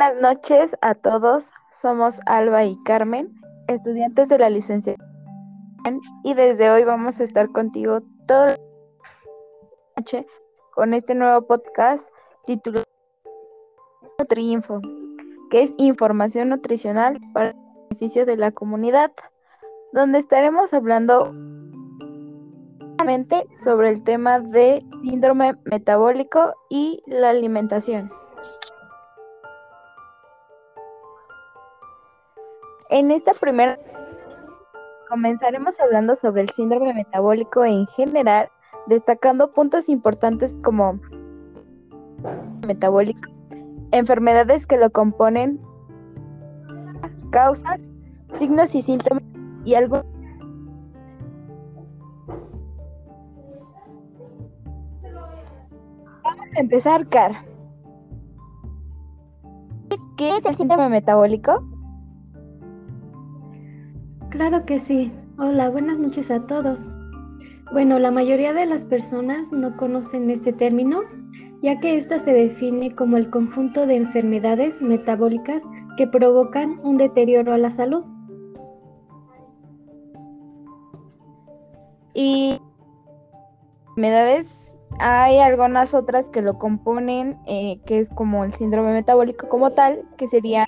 Buenas noches a todos. Somos Alba y Carmen, estudiantes de la licenciatura. Y desde hoy vamos a estar contigo toda la noche con este nuevo podcast titulado Triunfo, que es información nutricional para el beneficio de la comunidad, donde estaremos hablando sobre el tema de síndrome metabólico y la alimentación. En esta primera comenzaremos hablando sobre el síndrome metabólico en general, destacando puntos importantes como metabólico, enfermedades que lo componen, causas, signos y síntomas y algo Vamos a empezar, Car. ¿Qué es el síndrome metabólico? Claro que sí. Hola, buenas noches a todos. Bueno, la mayoría de las personas no conocen este término, ya que ésta se define como el conjunto de enfermedades metabólicas que provocan un deterioro a la salud. Y enfermedades, hay algunas otras que lo componen, eh, que es como el síndrome metabólico como tal, que sería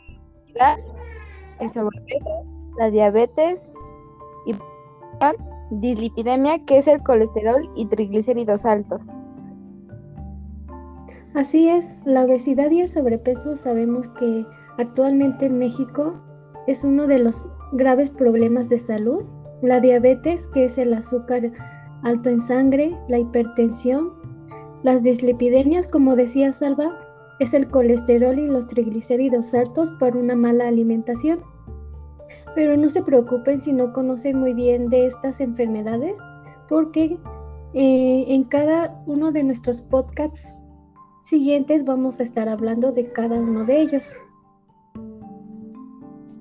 el sobrepeso, la diabetes y dislipidemia, que es el colesterol y triglicéridos altos. Así es, la obesidad y el sobrepeso sabemos que actualmente en México es uno de los graves problemas de salud. La diabetes, que es el azúcar alto en sangre, la hipertensión, las dislipidemias, como decía Salva, es el colesterol y los triglicéridos altos por una mala alimentación. Pero no se preocupen si no conocen muy bien de estas enfermedades, porque eh, en cada uno de nuestros podcasts siguientes vamos a estar hablando de cada uno de ellos.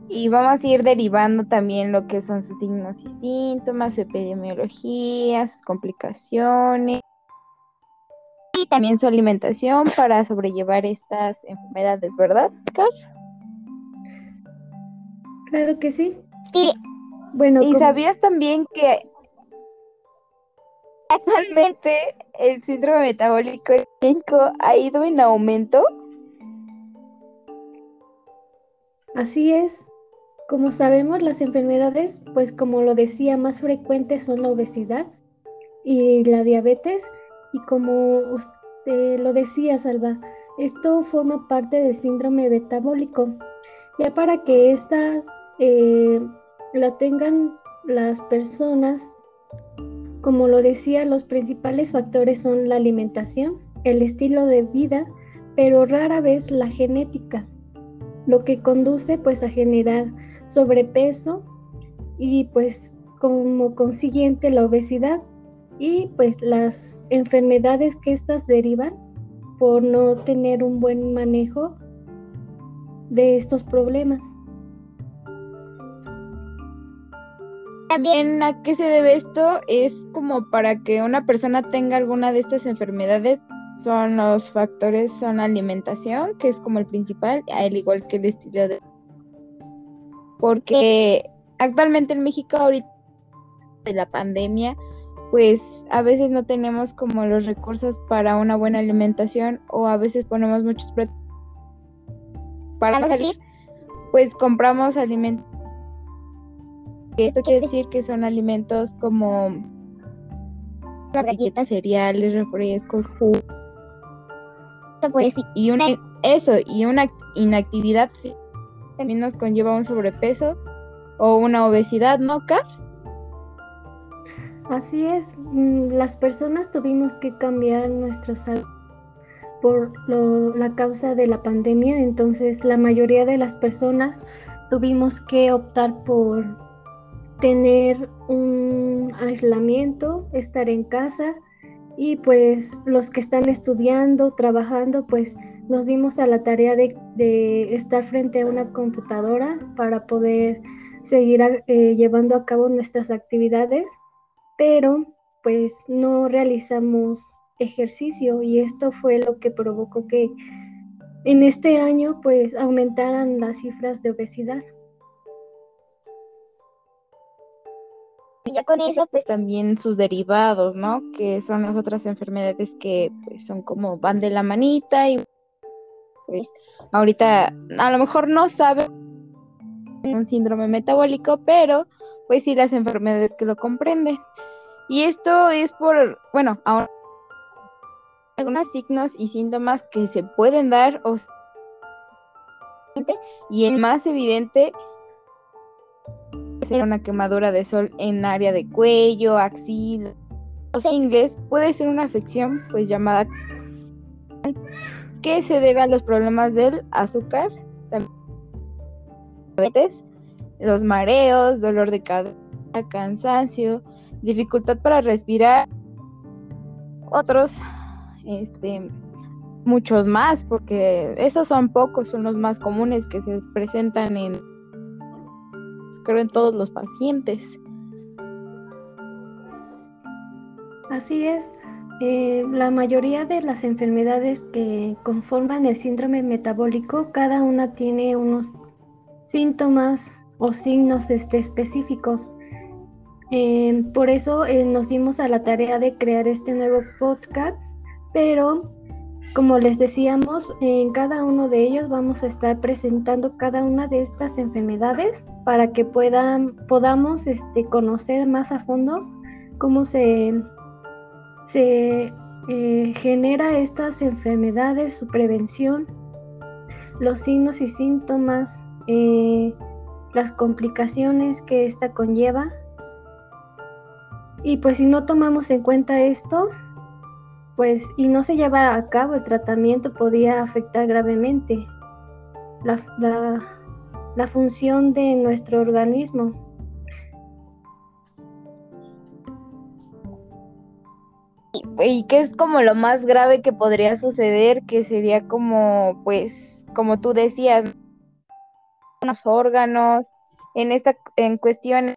Y vamos a ir derivando también lo que son sus signos y síntomas, su epidemiología, sus complicaciones y también su alimentación para sobrellevar estas enfermedades, ¿verdad, Car? Claro que sí. Y, bueno, ¿y sabías también que actualmente el síndrome metabólico en México ha ido en aumento? Así es. Como sabemos, las enfermedades, pues como lo decía, más frecuentes son la obesidad y la diabetes. Y como usted lo decía, Salva, esto forma parte del síndrome metabólico. Ya para que estas eh, la tengan las personas. Como lo decía, los principales factores son la alimentación, el estilo de vida, pero rara vez la genética, lo que conduce pues a generar sobrepeso y pues como consiguiente la obesidad y pues las enfermedades que estas derivan por no tener un buen manejo de estos problemas. También a qué se debe esto es como para que una persona tenga alguna de estas enfermedades son los factores, son alimentación, que es como el principal, al igual que el estilo de porque actualmente en México ahorita de la pandemia, pues a veces no tenemos como los recursos para una buena alimentación o a veces ponemos muchos para salir, pues compramos alimentos esto quiere decir que son alimentos como galletas, cereales, refrescos, jugos. Pues, y una, eso, y una inactividad también nos conlleva un sobrepeso o una obesidad, ¿no, Car? Así es, mm, las personas tuvimos que cambiar nuestros salud por la causa de la pandemia, entonces la mayoría de las personas tuvimos que optar por tener un aislamiento, estar en casa y pues los que están estudiando, trabajando, pues nos dimos a la tarea de, estar frente a una computadora para poder seguir eh, llevando a cabo nuestras actividades, pero pues no realizamos ejercicio y esto fue lo que provocó que en este año pues aumentaran las cifras de obesidad. Y ya con eso, pues también sus derivados, ¿no? Que son las otras enfermedades que pues son como van de la manita y pues ahorita a lo mejor no sabe un síndrome metabólico, pero pues sí las enfermedades que lo comprenden. Y esto es por, bueno, ahora algunos signos y síntomas que se pueden dar o y el más evidente ser una quemadura de sol en área de cuello, axila. O ingles puede ser una afección pues llamada que se debe a los problemas del azúcar, diabetes, los mareos, dolor de cabeza, cansancio, dificultad para respirar, otros, este, muchos más, porque esos son pocos, son los más comunes que se presentan en, creo, en todos los pacientes. Así es. Eh, la mayoría de las enfermedades que conforman el síndrome metabólico, cada una tiene unos síntomas o signos este, específicos. Eh, por eso eh, nos dimos a la tarea de crear este nuevo podcast, pero como les decíamos, en cada uno de ellos vamos a estar presentando cada una de estas enfermedades para que puedan, podamos este, conocer más a fondo cómo se, se eh, genera estas enfermedades, su prevención, los signos y síntomas, las complicaciones que esta conlleva. Y pues si no tomamos en cuenta esto, pues y no se lleva a cabo el tratamiento, podría afectar gravemente la, la, función de nuestro organismo. Y que es como lo más grave que podría suceder, que sería como, pues, como tú decías, los órganos, en esta, en cuestión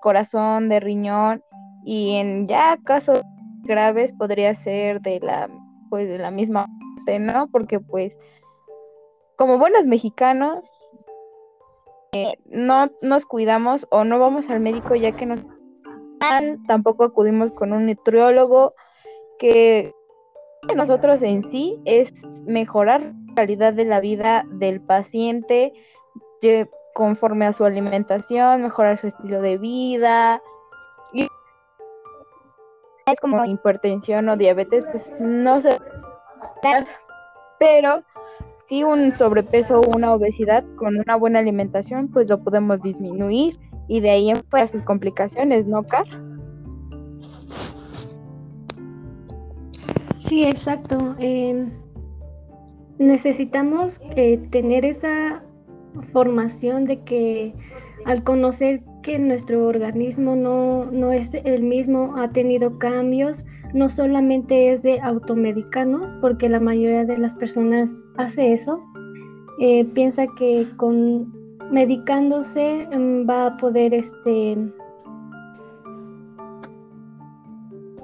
corazón, de riñón y en ya casos graves podría ser de la pues de la misma parte, ¿no? Porque pues como buenos mexicanos eh, no nos cuidamos o no vamos al médico ya que nos tampoco acudimos con un nutriólogo que nosotros en sí es mejorar la calidad de la vida del paciente, conforme a su alimentación, mejorar su estilo de vida. Y es como hipertensión o diabetes, pues no se pero si un sobrepeso o una obesidad con una buena alimentación, pues lo podemos disminuir y de ahí en fuera sus complicaciones, ¿no, Car? Sí, exacto. Em, necesitamos eh, tener esa formación de que al conocer que nuestro organismo no, no es el mismo, ha tenido cambios, no solamente es de automedicarnos, porque la mayoría de las personas hace eso, eh, piensa que con medicándose mm, va a poder este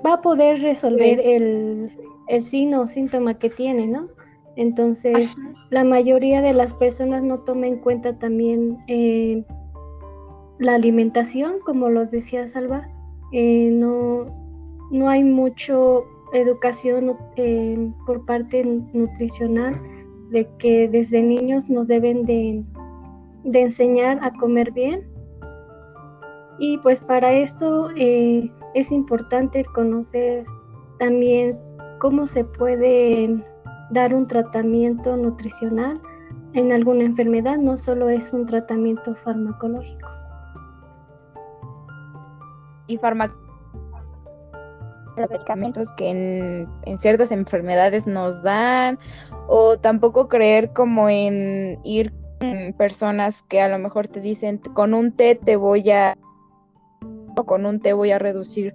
va a poder resolver pues el, el signo o síntoma que tiene, ¿no? Entonces, la mayoría de las personas no toman en cuenta también eh, la alimentación, como lo decía Salva. Eh, no, no hay mucho educación eh, por parte nutricional de que desde niños nos deben de, de enseñar a comer bien. Y pues para esto es importante conocer también cómo se puede dar un tratamiento nutricional en alguna enfermedad, no solo es un tratamiento farmacológico. Y los medicamentos que en, en, ciertas enfermedades nos dan, o tampoco creer como en ir con personas que a lo mejor te dicen con un té te voy a o con un té voy a reducir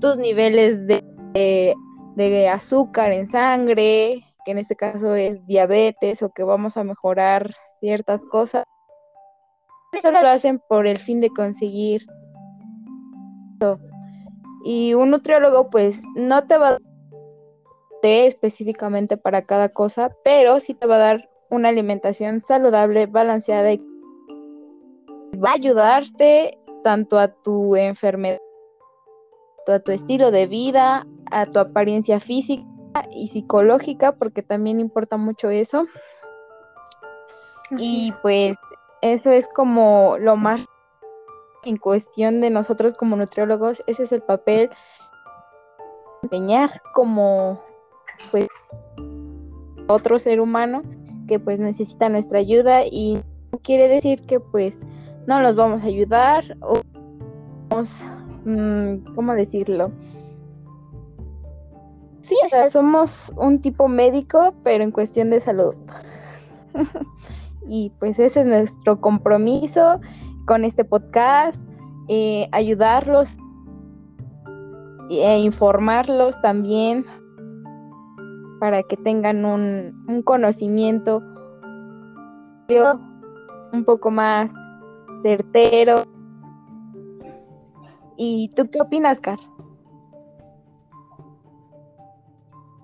tus niveles de, de azúcar en sangre que en este caso es diabetes o que vamos a mejorar ciertas cosas. Eso lo hacen por el fin de conseguir. Y un nutriólogo pues no te va a té específicamente para cada cosa, pero sí te va a dar una alimentación saludable, balanceada y va a ayudarte tanto a tu enfermedad, a tu estilo de vida, a tu apariencia física y psicológica, porque también importa mucho eso. y pues eso es como lo más en cuestión de nosotros como nutriólogos, ese es el papel empeñar como pues otro ser humano que pues necesita nuestra ayuda y no quiere decir que pues no los vamos a ayudar o vamos, mm, ¿cómo decirlo? Sí, o sea, somos un tipo médico, pero en cuestión de salud. y pues ese es nuestro compromiso con este podcast, eh, ayudarlos e informarlos también para que tengan un, un conocimiento un poco más certero. ¿Y tú qué opinas, Car?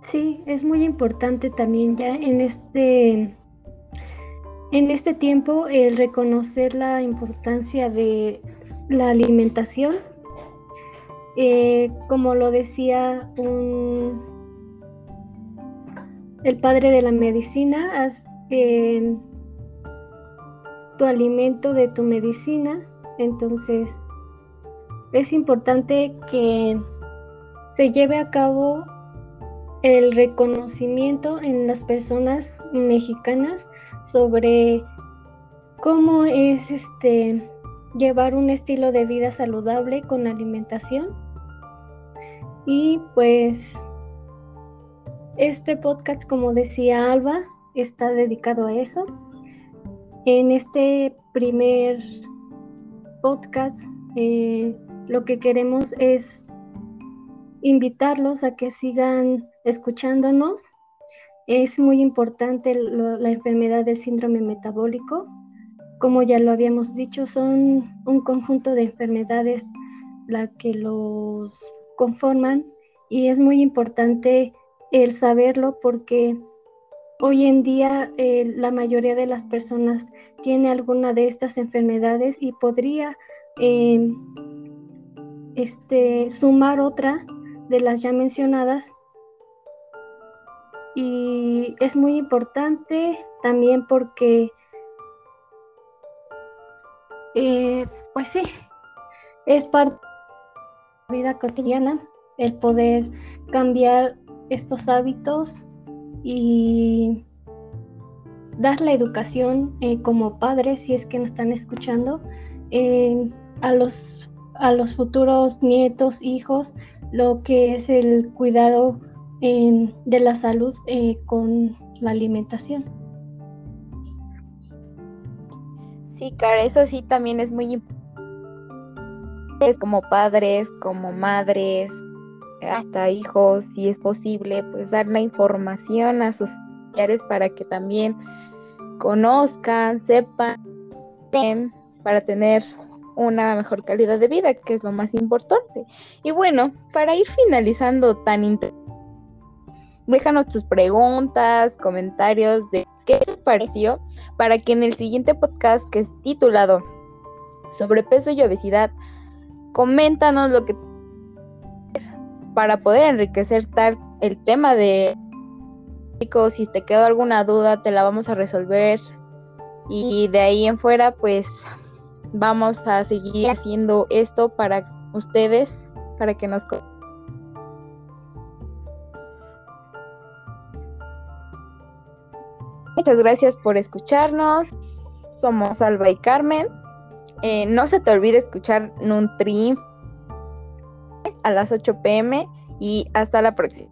Sí, es muy importante también ya en este en este tiempo el reconocer la importancia de la alimentación. Eh, como lo decía el padre de la medicina, haz, tu alimento de tu medicina. Entonces, es importante que se lleve a cabo el reconocimiento en las personas mexicanas sobre cómo es este llevar un estilo de vida saludable con alimentación. Y pues este podcast, como decía Alba, está dedicado a eso. En este primer podcast, eh, lo que queremos es invitarlos a que sigan escuchándonos. Es muy importante la enfermedad del síndrome metabólico. Como ya lo habíamos dicho, son un conjunto de enfermedades la que los conforman y es muy importante el saberlo porque Hoy en día eh, la mayoría de las personas tiene alguna de estas enfermedades y podría em, este, sumar otra de las ya mencionadas. Y es muy importante también porque, eh, pues sí, es parte de la vida cotidiana el poder cambiar estos hábitos y dar la educación eh, como padres, si es que nos están escuchando, a, los, a los futuros nietos, hijos, lo que es el cuidado de la salud eh, con la alimentación. Sí, cara, eso sí también es muy importante. Como padres, como madres, hasta hijos, si es posible, pues dar la información a sus familiares para que también conozcan, sepan, para tener una mejor calidad de vida, que es lo más importante. Y bueno, para ir finalizando tan déjanos tus preguntas, comentarios de qué te pareció para que en el siguiente podcast que es titulado Sobrepeso y obesidad, coméntanos lo que para poder enriquecer tal el tema de si te quedó alguna duda te la vamos a resolver. Y de ahí en fuera pues vamos a seguir haciendo esto para ustedes para que nos Muchas gracias por escucharnos. Somos Alba y Carmen. Eh, no se te olvide escuchar Nutri a las 8 pm y hasta la próxima.